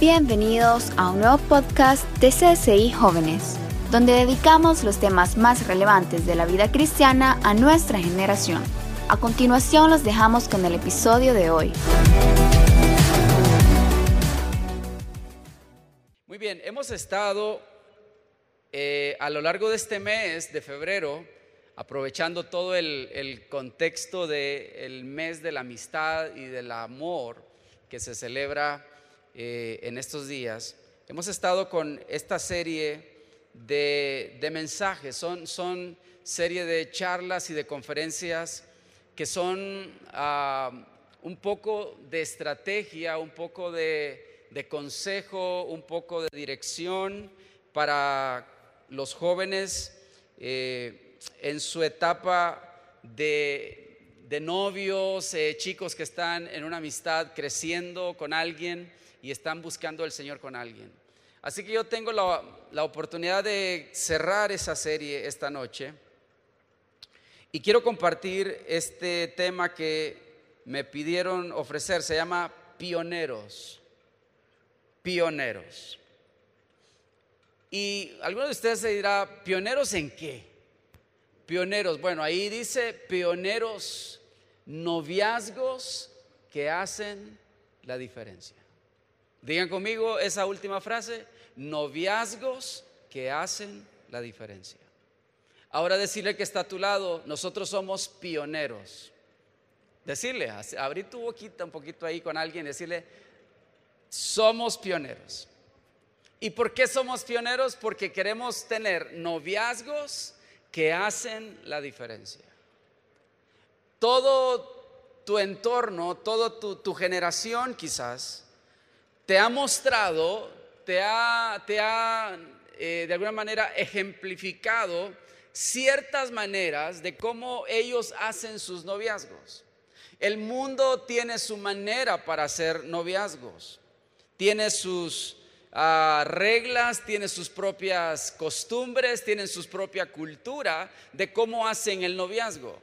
Bienvenidos a un nuevo podcast de CSI Jóvenes, donde dedicamos los temas más relevantes de la vida cristiana a nuestra generación. A continuación los dejamos con el episodio de hoy. Muy bien, hemos estado eh, a lo largo de este mes de febrero, aprovechando todo el, contexto del mes de la amistad y del amor que se celebra eh, en estos días, hemos estado con esta serie de, mensajes, son, son serie de charlas y de conferencias que son ah, un poco de estrategia, un poco de, de consejo, un poco de dirección para los jóvenes eh, en su etapa de, novios, eh, chicos que están en una amistad creciendo con alguien y están buscando al Señor con alguien. Así que yo tengo la, la oportunidad de cerrar esa serie esta noche y quiero compartir este tema que me pidieron ofrecer, se llama pioneros, pioneros. Y algunos de ustedes se dirá, ¿pioneros en qué? Pioneros, bueno, ahí dice pioneros, noviazgos que hacen la diferencia. Digan conmigo esa última frase, noviazgos que hacen la diferencia. Ahora decirle que está a tu lado, nosotros somos pioneros. Decirle, abrir tu boquita un poquito ahí con alguien, decirle, somos pioneros. ¿Y por qué somos pioneros? Porque queremos tener noviazgos que hacen la diferencia. Todo tu entorno, toda tu, generación quizás, te ha mostrado, te ha, te ha eh, de alguna manera ejemplificado ciertas maneras de cómo ellos hacen sus noviazgos. El mundo tiene su manera para hacer noviazgos, tiene sus reglas, tiene sus propias costumbres, tienen su propia cultura de cómo hacen el noviazgo.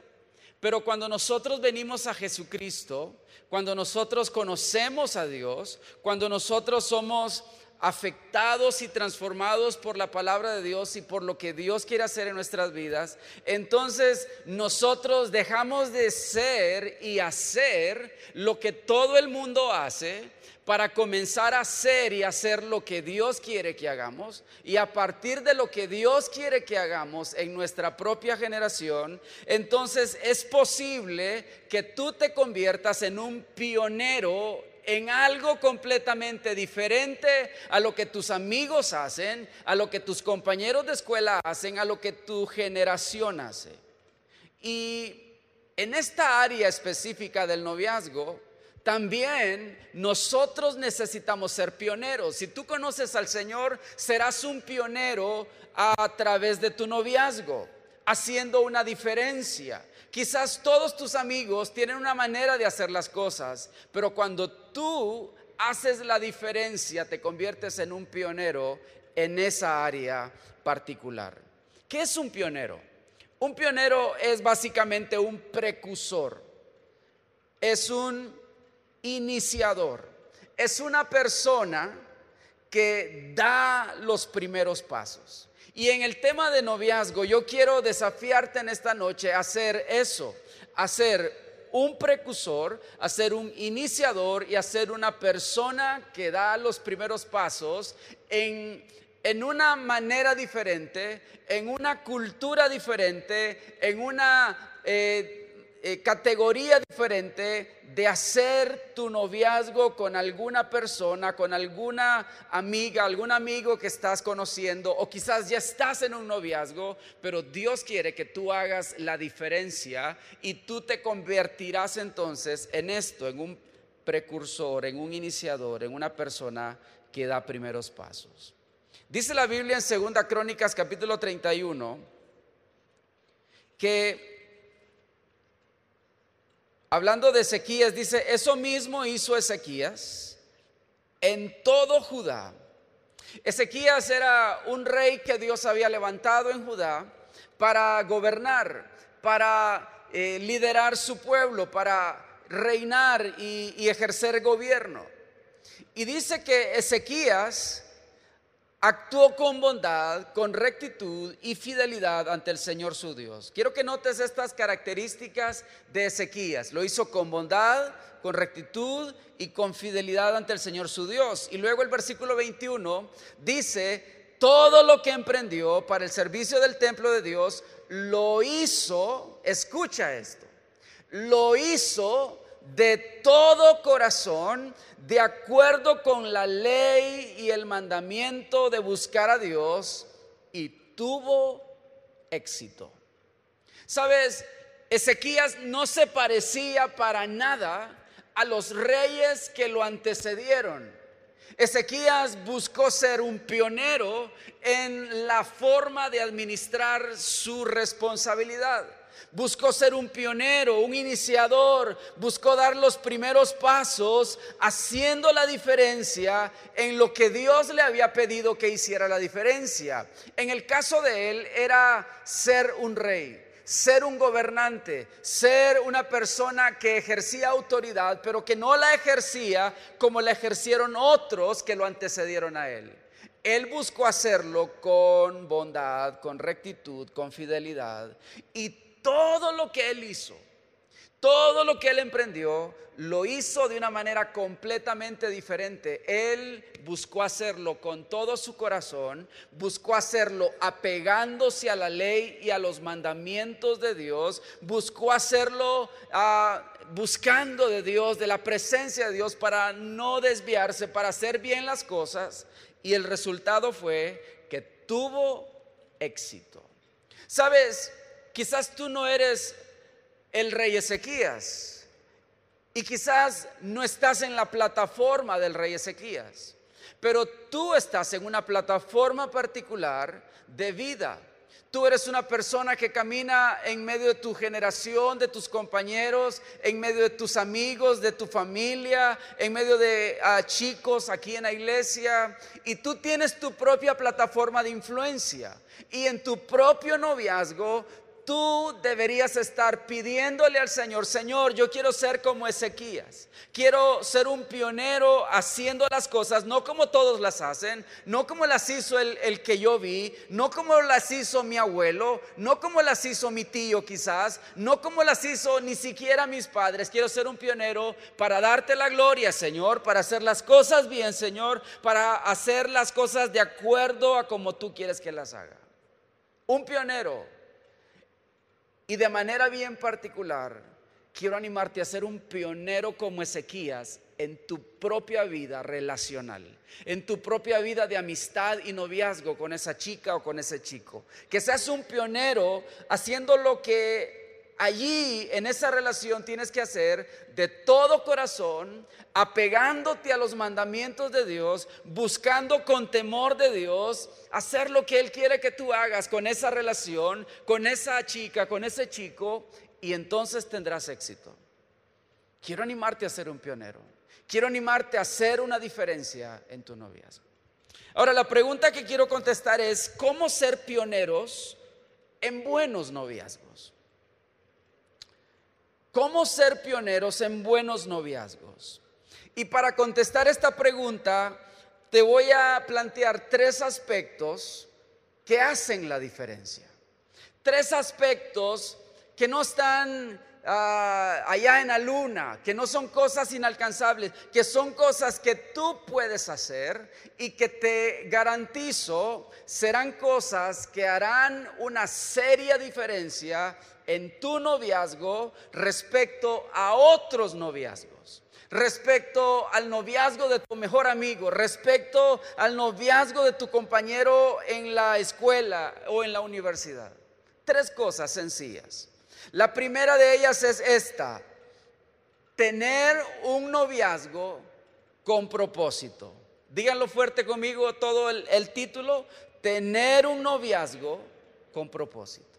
Pero cuando nosotros venimos a Jesucristo, cuando nosotros conocemos a Dios, cuando nosotros somos afectados y transformados por la palabra de Dios y por lo que Dios quiere hacer en nuestras vidas, entonces nosotros dejamos de ser y hacer lo que todo el mundo hace para comenzar a hacer y hacer lo que Dios quiere que hagamos. Y a partir de lo que Dios quiere que hagamos en nuestra propia generación, entonces es posible que tú te conviertas en un pionero en algo completamente diferente a lo que tus amigos hacen, a lo que tus compañeros de escuela hacen, a lo que tu generación hace. Y en esta área específica del noviazgo, también nosotros necesitamos ser pioneros. Si tú conoces al Señor, serás un pionero a través de tu noviazgo, haciendo una diferencia. Quizás todos tus amigos tienen una manera de hacer las cosas, pero cuando tú haces la diferencia, te conviertes en un pionero en esa área particular. ¿Qué es un pionero? Un pionero es básicamente un precursor. Es un iniciador. Es una persona que da los primeros pasos. Y en el tema de noviazgo, yo quiero desafiarte en esta noche a hacer eso, a ser un precursor, a ser un iniciador y a ser una persona que da los primeros pasos en, en una manera diferente, en una cultura diferente, en una... Eh, eh, categoría diferente de hacer tu noviazgo con alguna persona, con alguna amiga, algún amigo que estás conociendo o quizás ya estás en un noviazgo, pero Dios quiere que tú hagas la diferencia y tú te convertirás entonces en esto, en un precursor, en un iniciador, en una persona que da primeros pasos. Dice la Biblia en Segunda Crónicas capítulo 31 que Hablando de Ezequías, dice, eso mismo hizo Ezequías en todo Judá. Ezequías era un rey que Dios había levantado en Judá para gobernar, para eh, liderar su pueblo, para reinar y, y ejercer gobierno. Y dice que Ezequías actuó con bondad, con rectitud y fidelidad ante el Señor su Dios. Quiero que notes estas características de Ezequías. Lo hizo con bondad, con rectitud y con fidelidad ante el Señor su Dios. Y luego el versículo 21 dice, todo lo que emprendió para el servicio del templo de Dios, lo hizo, escucha esto, lo hizo de todo corazón, de acuerdo con la ley y el mandamiento de buscar a Dios, y tuvo éxito. Sabes, Ezequías no se parecía para nada a los reyes que lo antecedieron. Ezequías buscó ser un pionero en la forma de administrar su responsabilidad. Buscó ser un pionero, un iniciador, buscó dar los primeros pasos haciendo la diferencia en lo que Dios le había pedido que hiciera la diferencia. En el caso de él era ser un rey ser un gobernante, ser una persona que ejercía autoridad, pero que no la ejercía como la ejercieron otros que lo antecedieron a él. Él buscó hacerlo con bondad, con rectitud, con fidelidad. Y todo lo que él hizo, todo lo que él emprendió, lo hizo de una manera completamente diferente. Él buscó hacerlo con todo su corazón, buscó hacerlo apegándose a la ley y a los mandamientos de Dios, buscó hacerlo ah, buscando de Dios, de la presencia de Dios, para no desviarse, para hacer bien las cosas. Y el resultado fue que tuvo éxito. Sabes, quizás tú no eres el rey Ezequías y quizás no estás en la plataforma del rey Ezequías, pero tú estás en una plataforma particular de vida. Tú eres una persona que camina en medio de tu generación, de tus compañeros, en medio de tus amigos, de tu familia, en medio de ah, chicos aquí en la iglesia. Y tú tienes tu propia plataforma de influencia. Y en tu propio noviazgo tú deberías estar pidiéndole al Señor, Señor, yo quiero ser como Ezequías, quiero ser un pionero haciendo las cosas, no como todos las hacen, no como las hizo el, el, que yo vi, no como las hizo mi abuelo, no como las hizo mi tío quizás, no como las hizo ni siquiera mis padres, quiero ser un pionero para darte la gloria, Señor, para hacer las cosas bien, Señor, para hacer las cosas de acuerdo a como tú quieres que las haga. Un pionero y de manera bien particular, quiero animarte a ser un pionero como Ezequías en tu propia vida relacional, en tu propia vida de amistad y noviazgo con esa chica o con ese chico. Que seas un pionero haciendo lo que allí en esa relación tienes que hacer de todo corazón, apegándote a los mandamientos de Dios, buscando con temor de Dios, hacer lo que Él quiere que tú hagas con esa relación, con esa chica, con ese chico, y entonces tendrás éxito. Quiero animarte a ser un pionero. Quiero animarte a hacer una diferencia en tu noviazgo. Ahora, la pregunta que quiero contestar es, ¿cómo ser pioneros en buenos noviazgos? ¿Cómo ser pioneros en buenos noviazgos? Y para contestar esta pregunta, te voy a plantear tres aspectos que hacen la diferencia. Tres aspectos que no están ah, allá en la luna, que no son cosas inalcanzables, que son cosas que tú puedes hacer y que te garantizo serán cosas que harán una seria diferencia en tu noviazgo respecto a otros noviazgos, respecto al noviazgo de tu mejor amigo, respecto al noviazgo de tu compañero en la escuela o en la universidad. Tres cosas sencillas. La primera de ellas es esta, tener un noviazgo con propósito. Díganlo fuerte conmigo todo el, el título, tener un noviazgo con propósito.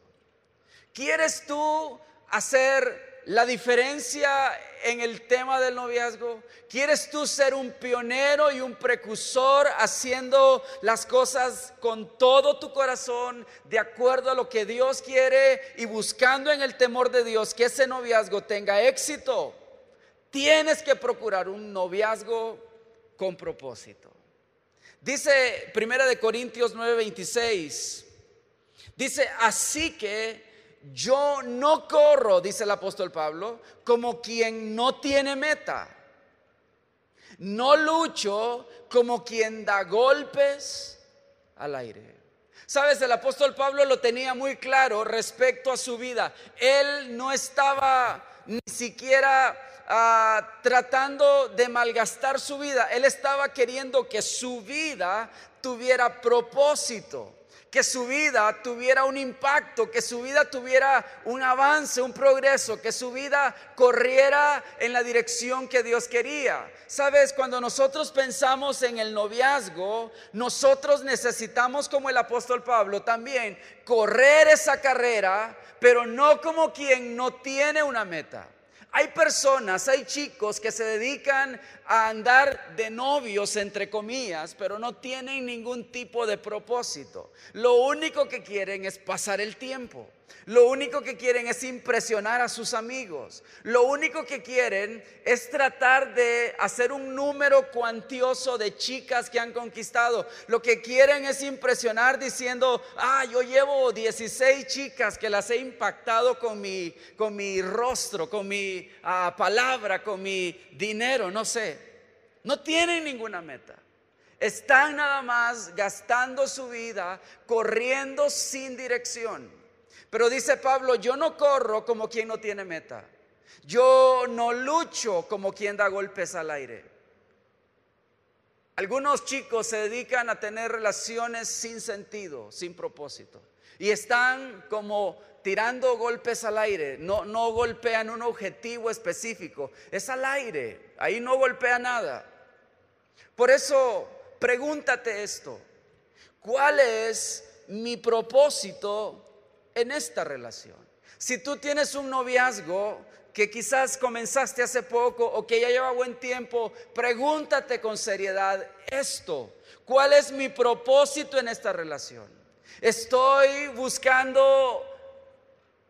¿Quieres tú hacer la diferencia en el tema del noviazgo? ¿Quieres tú ser un pionero y un precursor haciendo las cosas con todo tu corazón, de acuerdo a lo que Dios quiere y buscando en el temor de Dios que ese noviazgo tenga éxito? Tienes que procurar un noviazgo con propósito. Dice Primera de Corintios 9:26. Dice, "Así que yo no corro", dice el apóstol Pablo, "como quien no tiene meta. No lucho como quien da golpes al aire." Sabes, el apóstol Pablo lo tenía muy claro respecto a su vida. Él no estaba ni siquiera Ah, tratando de malgastar su vida. Él estaba queriendo que su vida tuviera propósito que su vida tuviera un impacto, que su vida tuviera un avance, un progreso, que su vida corriera en la dirección que Dios quería. Sabes, cuando nosotros pensamos en el noviazgo, nosotros necesitamos, como el apóstol Pablo, también correr esa carrera, pero no como quien no tiene una meta. Hay personas, hay chicos que se dedican a andar de novios, entre comillas, pero no tienen ningún tipo de propósito. Lo único que quieren es pasar el tiempo. Lo único que quieren es impresionar a sus amigos. Lo único que quieren es tratar de hacer un número cuantioso de chicas que han conquistado. Lo que quieren es impresionar diciendo, ah, yo llevo 16 chicas que las he impactado con mi, con mi rostro, con mi ah, palabra, con mi dinero, no sé. No tienen ninguna meta. Están nada más gastando su vida corriendo sin dirección. Pero dice Pablo, yo no corro como quien no tiene meta. Yo no lucho como quien da golpes al aire. Algunos chicos se dedican a tener relaciones sin sentido, sin propósito. Y están como tirando golpes al aire. No, no golpean un objetivo específico. Es al aire. Ahí no golpea nada. Por eso, pregúntate esto. ¿Cuál es mi propósito en esta relación. Si tú tienes un noviazgo que quizás comenzaste hace poco o que ya lleva buen tiempo, pregúntate con seriedad esto. ¿Cuál es mi propósito en esta relación? ¿Estoy buscando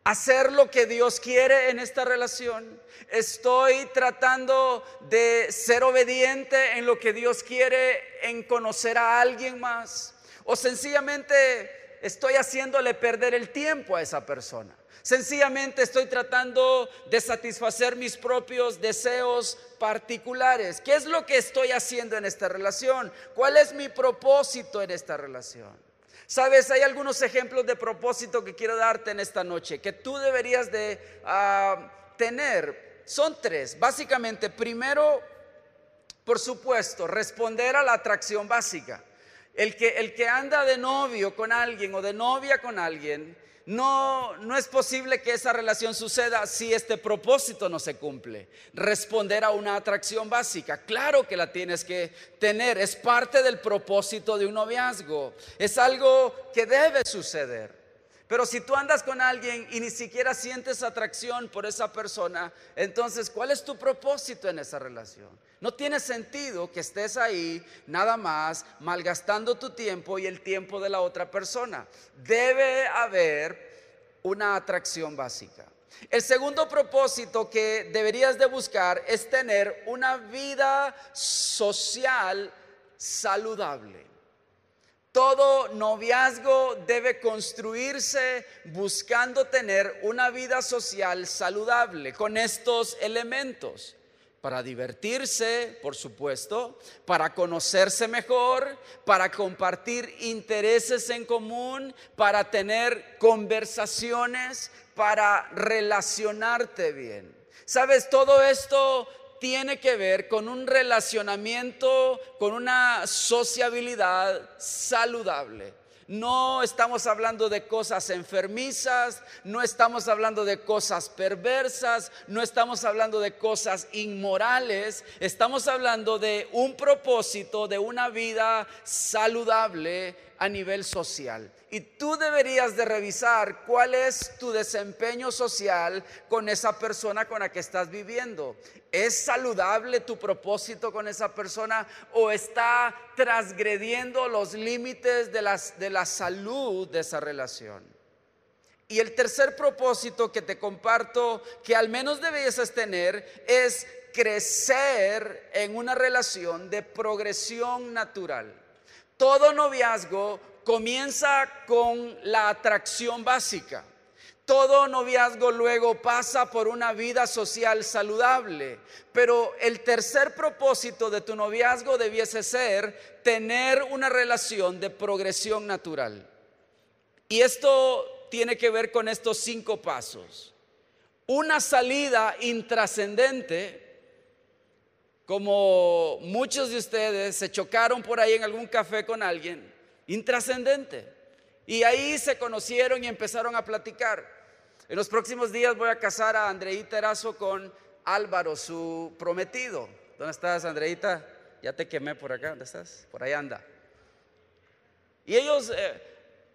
hacer lo que Dios quiere en esta relación? ¿Estoy tratando de ser obediente en lo que Dios quiere en conocer a alguien más? ¿O sencillamente estoy haciéndole perder el tiempo a esa persona. Sencillamente estoy tratando de satisfacer mis propios deseos particulares. ¿Qué es lo que estoy haciendo en esta relación? ¿Cuál es mi propósito en esta relación? Sabes, hay algunos ejemplos de propósito que quiero darte en esta noche, que tú deberías de ah, tener. Son tres. Básicamente, primero, por supuesto, responder a la atracción básica. El que, el que anda de novio con alguien o de novia con alguien, no, no es posible que esa relación suceda si este propósito no se cumple. Responder a una atracción básica. Claro que la tienes que tener. Es parte del propósito de un noviazgo. Es algo que debe suceder. Pero si tú andas con alguien y ni siquiera sientes atracción por esa persona, entonces, ¿cuál es tu propósito en esa relación? No tiene sentido que estés ahí nada más malgastando tu tiempo y el tiempo de la otra persona. Debe haber una atracción básica. El segundo propósito que deberías de buscar es tener una vida social saludable. Todo noviazgo debe construirse buscando tener una vida social saludable con estos elementos. Para divertirse, por supuesto, para conocerse mejor, para compartir intereses en común, para tener conversaciones, para relacionarte bien. Sabes, todo esto tiene que ver con un relacionamiento, con una sociabilidad saludable. No estamos hablando de cosas enfermizas, no estamos hablando de cosas perversas, no estamos hablando de cosas inmorales, estamos hablando de un propósito, de una vida saludable a nivel social. Y tú deberías de revisar cuál es tu desempeño social con esa persona con la que estás viviendo. ¿Es saludable tu propósito con esa persona o está transgrediendo los límites de, de la salud de esa relación? Y el tercer propósito que te comparto, que al menos debes tener, es crecer en una relación de progresión natural. Todo noviazgo comienza con la atracción básica. Todo noviazgo luego pasa por una vida social saludable, pero el tercer propósito de tu noviazgo debiese ser tener una relación de progresión natural. Y esto tiene que ver con estos cinco pasos. Una salida intrascendente, como muchos de ustedes se chocaron por ahí en algún café con alguien, intrascendente. Y ahí se conocieron y empezaron a platicar. En los próximos días voy a casar a Andreita Erazo con Álvaro, su prometido. ¿Dónde estás, Andreita? Ya te quemé por acá. ¿Dónde estás? Por ahí anda. Y ellos eh,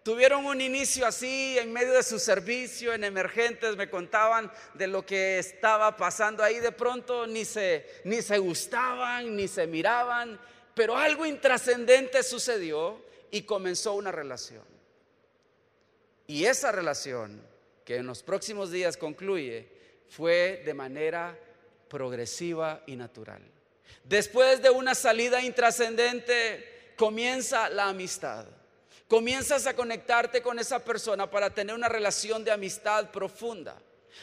tuvieron un inicio así en medio de su servicio en emergentes. Me contaban de lo que estaba pasando ahí. De pronto ni se, ni se gustaban, ni se miraban. Pero algo intrascendente sucedió y comenzó una relación. Y esa relación que en los próximos días concluye, fue de manera progresiva y natural. Después de una salida intrascendente, comienza la amistad. Comienzas a conectarte con esa persona para tener una relación de amistad profunda.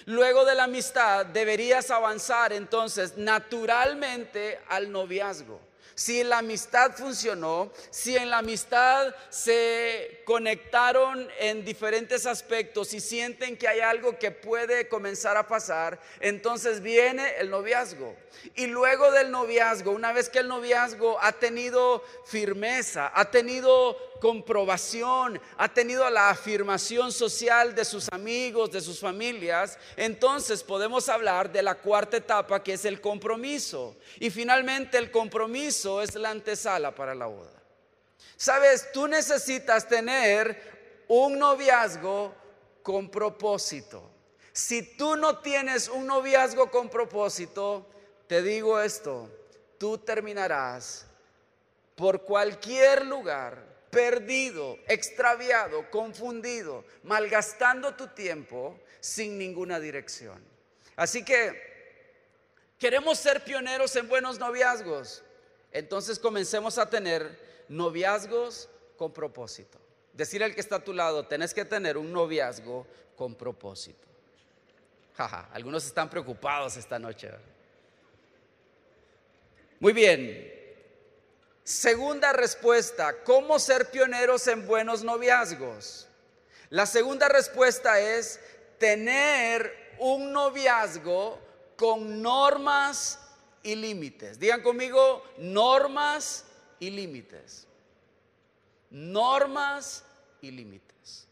Luego de la amistad deberías avanzar entonces naturalmente al noviazgo si la amistad funcionó, si en la amistad se conectaron en diferentes aspectos y sienten que hay algo que puede comenzar a pasar, entonces viene el noviazgo. Y luego del noviazgo, una vez que el noviazgo ha tenido firmeza, ha tenido comprobación, ha tenido la afirmación social de sus amigos, de sus familias, entonces podemos hablar de la cuarta etapa que es el compromiso. Y finalmente el compromiso es la antesala para la boda. Sabes, tú necesitas tener un noviazgo con propósito. Si tú no tienes un noviazgo con propósito, te digo esto, tú terminarás por cualquier lugar perdido, extraviado, confundido, malgastando tu tiempo sin ninguna dirección. Así que queremos ser pioneros en buenos noviazgos. Entonces comencemos a tener noviazgos con propósito. Decir al que está a tu lado, tenés que tener un noviazgo con propósito. Jaja, algunos están preocupados esta noche. Muy bien, Segunda respuesta, ¿cómo ser pioneros en buenos noviazgos? La segunda respuesta es tener un noviazgo con normas y límites. Digan conmigo, normas y límites. Normas y límites.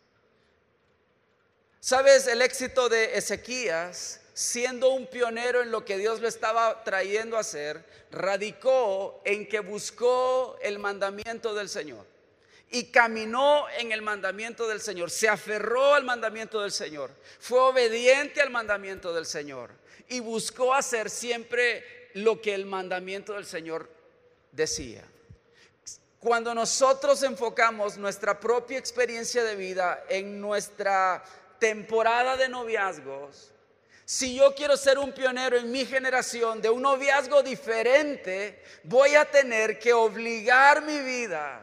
¿Sabes el éxito de Ezequías? Siendo un pionero en lo que Dios le estaba trayendo a hacer, radicó en que buscó el mandamiento del Señor y caminó en el mandamiento del Señor, se aferró al mandamiento del Señor, fue obediente al mandamiento del Señor y buscó hacer siempre lo que el mandamiento del Señor decía. Cuando nosotros enfocamos nuestra propia experiencia de vida en nuestra temporada de noviazgos, si yo quiero ser un pionero en mi generación de un noviazgo diferente, voy a tener que obligar mi vida.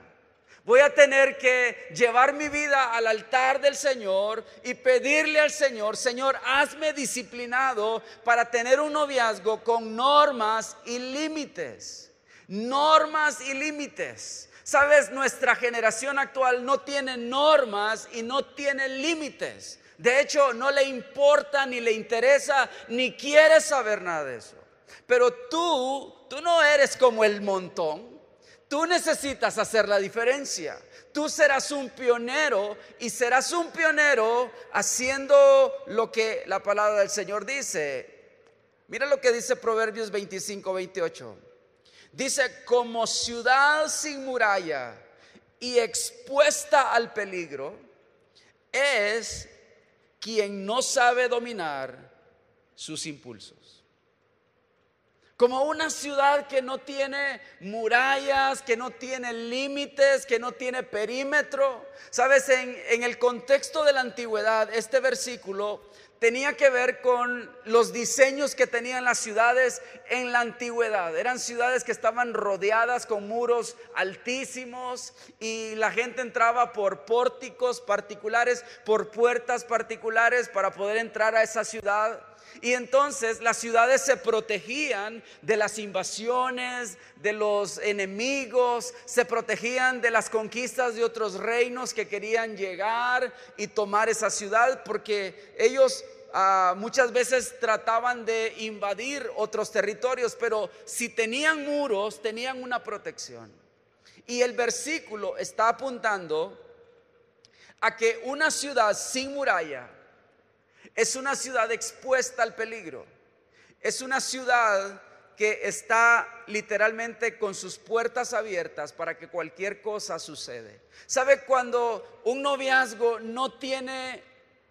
Voy a tener que llevar mi vida al altar del Señor y pedirle al Señor, Señor, hazme disciplinado para tener un noviazgo con normas y límites. Normas y límites. Sabes, nuestra generación actual no tiene normas y no tiene límites. De hecho, no le importa, ni le interesa, ni quiere saber nada de eso. Pero tú, tú no eres como el montón. Tú necesitas hacer la diferencia. Tú serás un pionero y serás un pionero haciendo lo que la palabra del Señor dice. Mira lo que dice Proverbios 25, 28. Dice, como ciudad sin muralla y expuesta al peligro, es quien no sabe dominar sus impulsos. Como una ciudad que no tiene murallas, que no tiene límites, que no tiene perímetro. Sabes, en, en, el contexto de la antigüedad, este versículo tenía que ver con los diseños que tenían las ciudades en la antigüedad. Eran ciudades que estaban rodeadas con muros altísimos y la gente entraba por pórticos particulares, por puertas particulares para poder entrar a esa ciudad. Y entonces las ciudades se protegían de las invasiones, de los enemigos, se protegían de las conquistas de otros reinos que querían llegar y tomar esa ciudad, porque ellos ah, muchas veces trataban de invadir otros territorios, pero si tenían muros, tenían una protección. Y el versículo está apuntando a que una ciudad sin muralla, es una ciudad expuesta al peligro. Es una ciudad que está literalmente con sus puertas abiertas para que cualquier cosa sucede. ¿Sabe cuando un noviazgo no tiene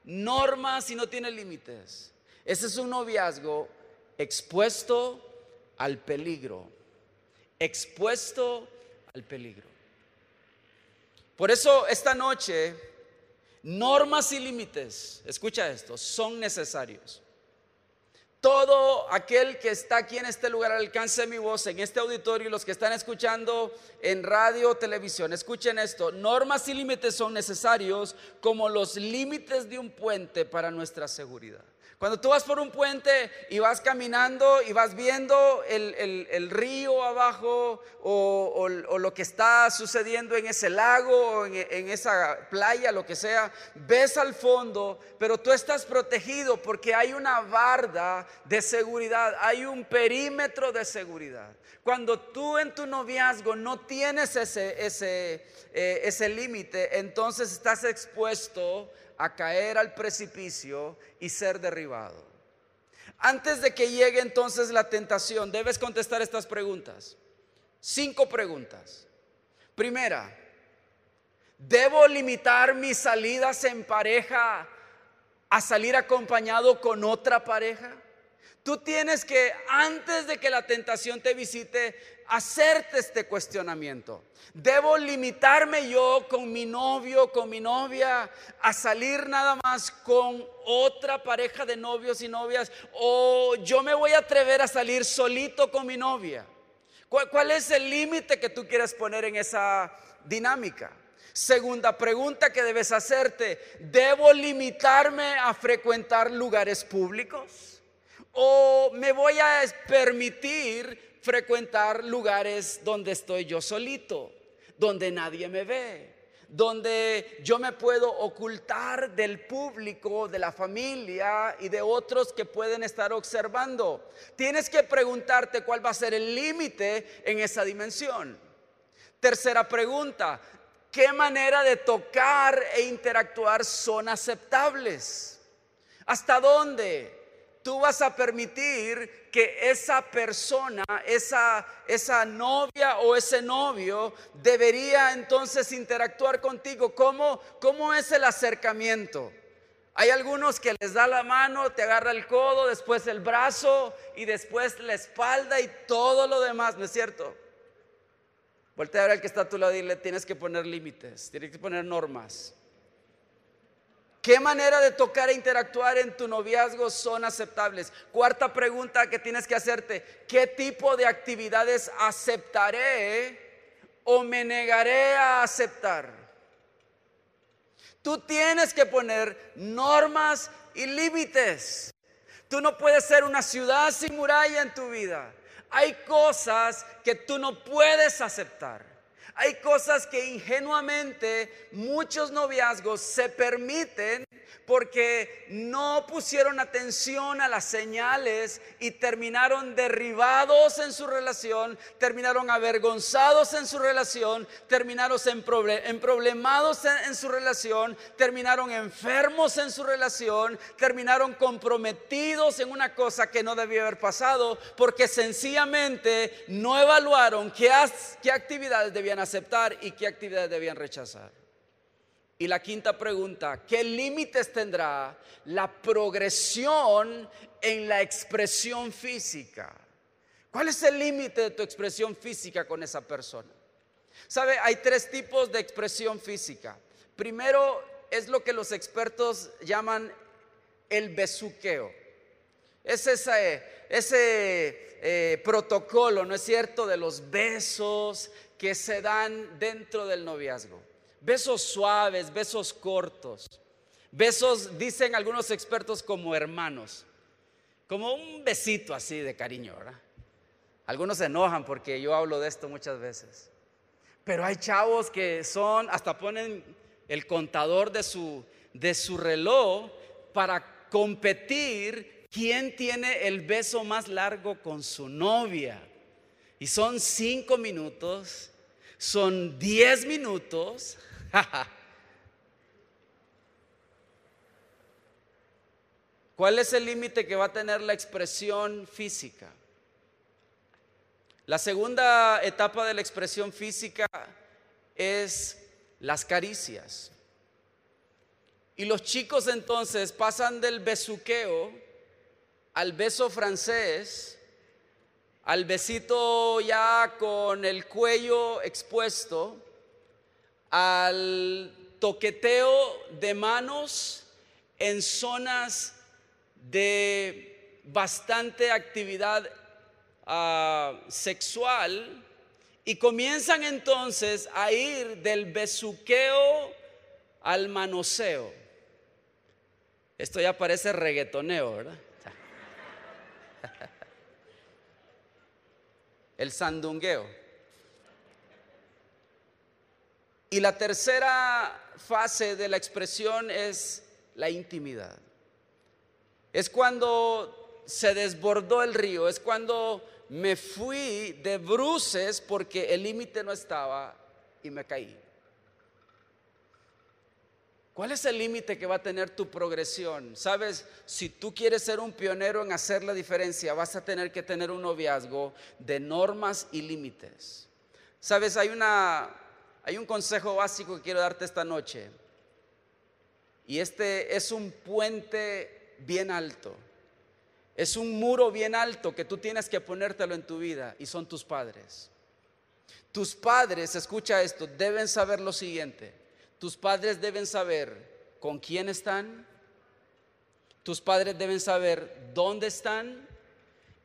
normas y no tiene límites? Ese es un noviazgo expuesto al peligro. Expuesto al peligro. Por eso esta noche Normas y límites, escucha esto, son necesarios. Todo aquel que está aquí en este lugar al alcance de mi voz, en este auditorio, y los que están escuchando en radio televisión, escuchen esto, normas y límites son necesarios como los límites de un puente para nuestra seguridad. Cuando tú vas por un puente y vas caminando y vas viendo el, río abajo o, lo que está sucediendo en ese lago o en, en esa playa, lo que sea, ves al fondo, pero tú estás protegido porque hay una barda de seguridad, hay un perímetro de seguridad. Cuando tú en tu noviazgo no tienes ese, ese, eh, ese límite, entonces estás expuesto a caer al precipicio y ser derribado. Antes de que llegue entonces la tentación, debes contestar estas preguntas. Cinco preguntas. Primera, ¿debo limitar mis salidas en pareja a salir acompañado con otra pareja? Tú tienes que, antes de que la tentación te visite, hacerte este cuestionamiento. ¿Debo limitarme yo con mi novio, con mi novia, a salir nada más con otra pareja de novios y novias? ¿O yo me voy a atrever a salir solito con mi novia? ¿Cuál, cuál es el límite que tú quieres poner en esa dinámica? Segunda pregunta que debes hacerte, ¿debo limitarme a frecuentar lugares públicos? ¿O me voy a permitir frecuentar lugares donde estoy yo solito, donde nadie me ve? donde yo me puedo ocultar del público, de la familia y de otros que pueden estar observando. Tienes que preguntarte cuál va a ser el límite en esa dimensión. Tercera pregunta, ¿qué manera de tocar e interactuar son aceptables? ¿Hasta dónde? Tú vas a permitir que esa persona, esa, esa novia o ese novio debería entonces interactuar contigo. ¿Cómo, ¿Cómo es el acercamiento? Hay algunos que les da la mano, te agarra el codo, después el brazo y después la espalda y todo lo demás, ¿no es cierto? Voltea a ver al que está a tu lado y le tienes que poner límites, tienes que poner normas. ¿Qué manera de tocar e interactuar en tu noviazgo son aceptables? Cuarta pregunta que tienes que hacerte, ¿qué tipo de actividades aceptaré o me negaré a aceptar? Tú tienes que poner normas y límites. Tú no puedes ser una ciudad sin muralla en tu vida. Hay cosas que tú no puedes aceptar. Hay cosas que ingenuamente muchos noviazgos se permiten porque no pusieron atención a las señales y terminaron derribados en su relación, terminaron avergonzados en su relación, terminaron en, problemados en su relación, terminaron enfermos en su relación, terminaron comprometidos en una cosa que no debía haber pasado porque sencillamente no evaluaron qué, qué actividades debían aceptar y qué actividades debían rechazar. Y la quinta pregunta, ¿qué límites tendrá la progresión en la expresión física? ¿Cuál es el límite de tu expresión física con esa persona? ¿Sabe? Hay tres tipos de expresión física. Primero es lo que los expertos llaman el besuqueo. Es ese, ese eh, protocolo, ¿no es cierto?, de los besos que se dan dentro del noviazgo. Besos suaves, besos cortos. Besos, dicen algunos expertos, como hermanos. Como un besito así de cariño, ¿verdad? Algunos se enojan porque yo hablo de esto muchas veces. Pero hay chavos que son, hasta ponen el contador de su, de su reloj para competir quién tiene el beso más largo con su novia. Y son cinco minutos, son diez minutos. ¿Cuál es el límite que va a tener la expresión física? La segunda etapa de la expresión física es las caricias. Y los chicos entonces pasan del besuqueo al beso francés, al besito ya con el cuello expuesto, al toqueteo de manos en zonas de bastante actividad ah, sexual y comienzan entonces a ir del besuqueo al manoseo. Esto ya parece reggaetoneo, ¿verdad? El sandungueo. Y la tercera fase de la expresión es la intimidad. Es cuando se desbordó el río, es cuando me fui de bruces porque el límite no estaba y me caí. ¿Cuál es el límite que va a tener tu progresión? Sabes, si tú quieres ser un pionero en hacer la diferencia, vas a tener que tener un noviazgo de normas y límites. Sabes, hay una hay un consejo básico que quiero darte esta noche. Y este es un puente bien alto. Es un muro bien alto que tú tienes que ponértelo en tu vida y son tus padres. Tus padres, escucha esto, deben saber lo siguiente. Tus padres deben saber con quién están. Tus padres deben saber dónde están.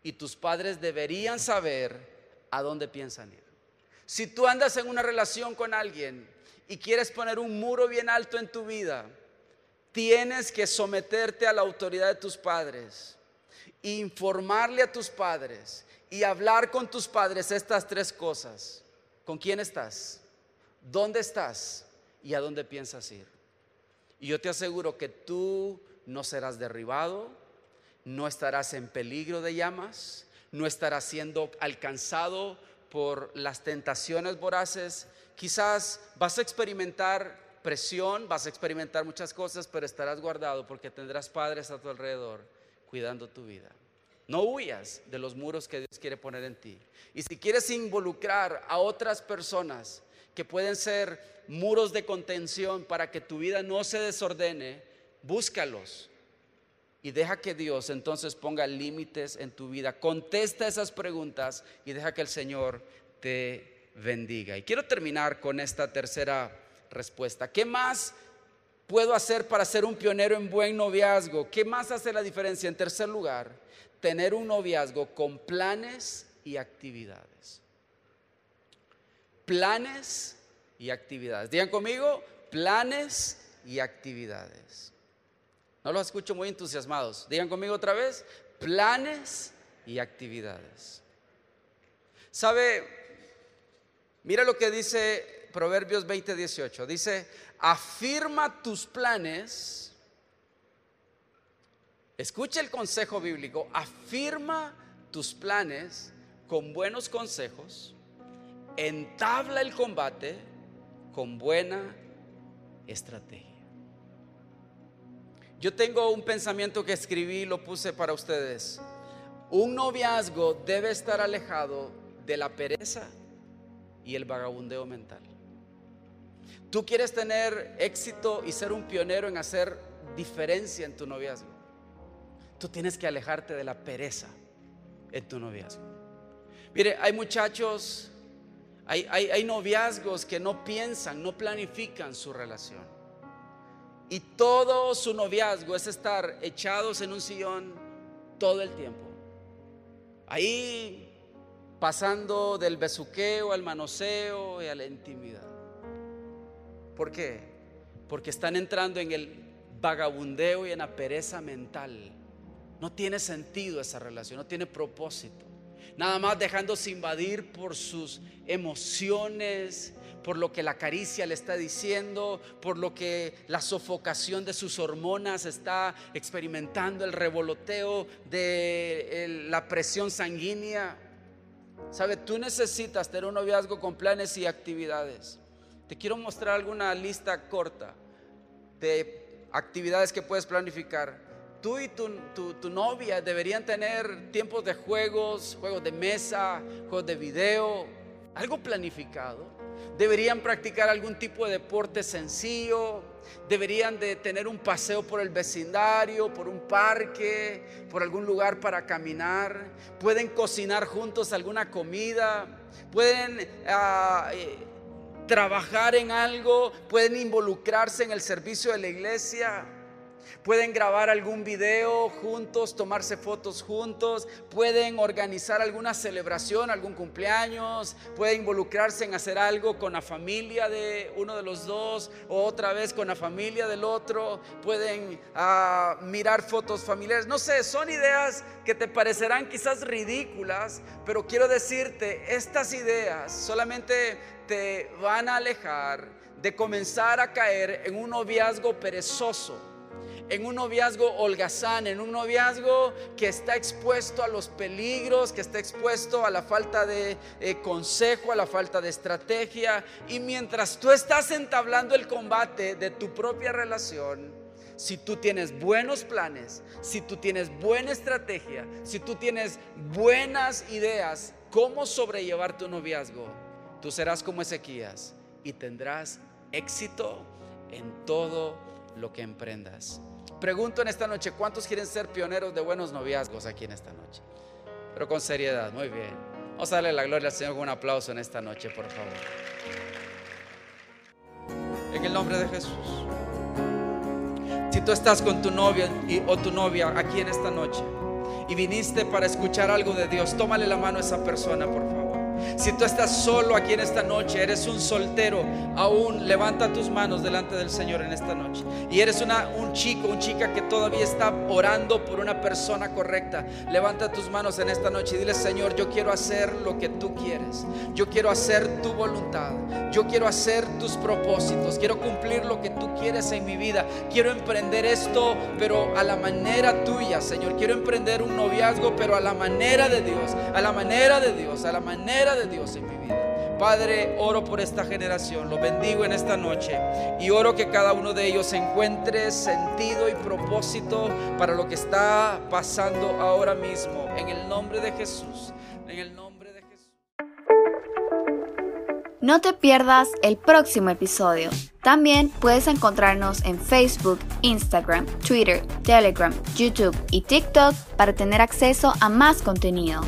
Y tus padres deberían saber a dónde piensan ir. Si tú andas en una relación con alguien y quieres poner un muro bien alto en tu vida, tienes que someterte a la autoridad de tus padres informarle a tus padres y hablar con tus padres estas tres cosas. ¿Con quién estás? ¿Dónde estás? ¿Y a dónde piensas ir? Y yo te aseguro que tú no serás derribado, no estarás en peligro de llamas, no estarás siendo alcanzado por las tentaciones voraces. Quizás vas a experimentar presión, vas a experimentar muchas cosas, pero estarás guardado porque tendrás padres a tu alrededor cuidando tu vida. No huyas de los muros que Dios quiere poner en ti. Y si quieres involucrar a otras personas que pueden ser muros de contención para que tu vida no se desordene, búscalos y deja que Dios entonces ponga límites en tu vida. Contesta esas preguntas y deja que el Señor te bendiga. Y quiero terminar con esta tercera respuesta. ¿Qué más puedo hacer para ser un pionero en buen noviazgo? ¿Qué más hace la diferencia? En tercer lugar, tener un noviazgo con planes y actividades. Planes y actividades. Digan conmigo, planes y actividades. No los escucho muy entusiasmados. Digan conmigo otra vez, planes y actividades. ¿Sabe? Mira lo que dice Proverbios 20, 18. Dice, afirma tus planes. Escucha el consejo bíblico, afirma tus planes con buenos consejos, entabla el combate con buena estrategia. Yo tengo un pensamiento que escribí y lo puse para ustedes. Un noviazgo debe estar alejado de la pereza y el vagabundeo mental. Tú quieres tener éxito y ser un pionero en hacer diferencia en tu noviazgo. Tú tienes que alejarte de la pereza en tu noviazgo. Mire, hay muchachos, hay, hay, noviazgos que no piensan, no planifican su relación. y todo su noviazgo es estar echados en un sillón todo el tiempo. Ahí pasando del besuqueo al manoseo y a la intimidad. ¿Por qué? Porque están entrando en el vagabundeo y en la pereza mental. No tiene sentido esa relación, no tiene propósito. Nada más dejándose invadir por sus emociones, por lo que la caricia le está diciendo, por lo que la sofocación de sus hormonas está experimentando, el revoloteo de la presión sanguínea. Sabe, tú necesitas tener un noviazgo con planes y actividades. Te quiero mostrar alguna lista corta de actividades que puedes planificar. Tú y tu, tu, novia deberían tener tiempos de juegos, juegos de mesa, juegos de video, algo planificado. Deberían practicar algún tipo de deporte sencillo. Deberían de tener un paseo por el vecindario, por un parque, por algún lugar para caminar. Pueden cocinar juntos alguna comida. Pueden ah, eh, trabajar en algo. Pueden involucrarse en el servicio de la iglesia. Pueden grabar algún video juntos, tomarse fotos juntos, pueden organizar alguna celebración, algún cumpleaños, pueden involucrarse en hacer algo con la familia de uno de los dos o otra vez con la familia del otro, pueden ah, mirar fotos familiares. No sé, son ideas que te parecerán quizás ridículas, pero quiero decirte, estas ideas solamente te van a alejar de comenzar a caer en un noviazgo perezoso en un noviazgo holgazán, en un noviazgo que está expuesto a los peligros, que está expuesto a la falta de eh, consejo, a la falta de estrategia. Y mientras tú estás entablando el combate de tu propia relación, si tú tienes buenos planes, si tú tienes buena estrategia, si tú tienes buenas ideas, cómo sobrellevar tu noviazgo, tú serás como Ezequías y tendrás éxito en todo lo que emprendas. Pregunto en esta noche, ¿cuántos quieren ser pioneros de buenos noviazgos aquí en esta noche? Pero con seriedad, muy bien. Vamos a darle la gloria al Señor con un aplauso en esta noche, por favor. En el nombre de Jesús. Si tú estás con tu novia o tu novia aquí en esta noche y viniste para escuchar algo de Dios, tómale la mano a esa persona, por favor. Si tú estás solo aquí en esta noche, eres un soltero, aún levanta tus manos delante del Señor en esta noche. Y eres una, un chico, un chica que todavía está orando por una persona correcta. Levanta tus manos en esta noche y dile, Señor, yo quiero hacer lo que tú quieres. Yo quiero hacer tu voluntad. Yo quiero hacer tus propósitos. Quiero cumplir lo que tú quieres en mi vida. Quiero emprender esto, pero a la manera tuya, Señor. Quiero emprender un noviazgo, pero a la manera de Dios. A la manera de Dios. A la manera Dios en mi vida. Padre, oro por esta generación, lo bendigo en esta noche y oro que cada uno de ellos encuentre sentido y propósito para lo que está pasando ahora mismo. En el nombre de Jesús, en el nombre de Jesús. No te pierdas el próximo episodio. También puedes encontrarnos en Facebook, Instagram, Twitter, Telegram, YouTube y TikTok para tener acceso a más contenido.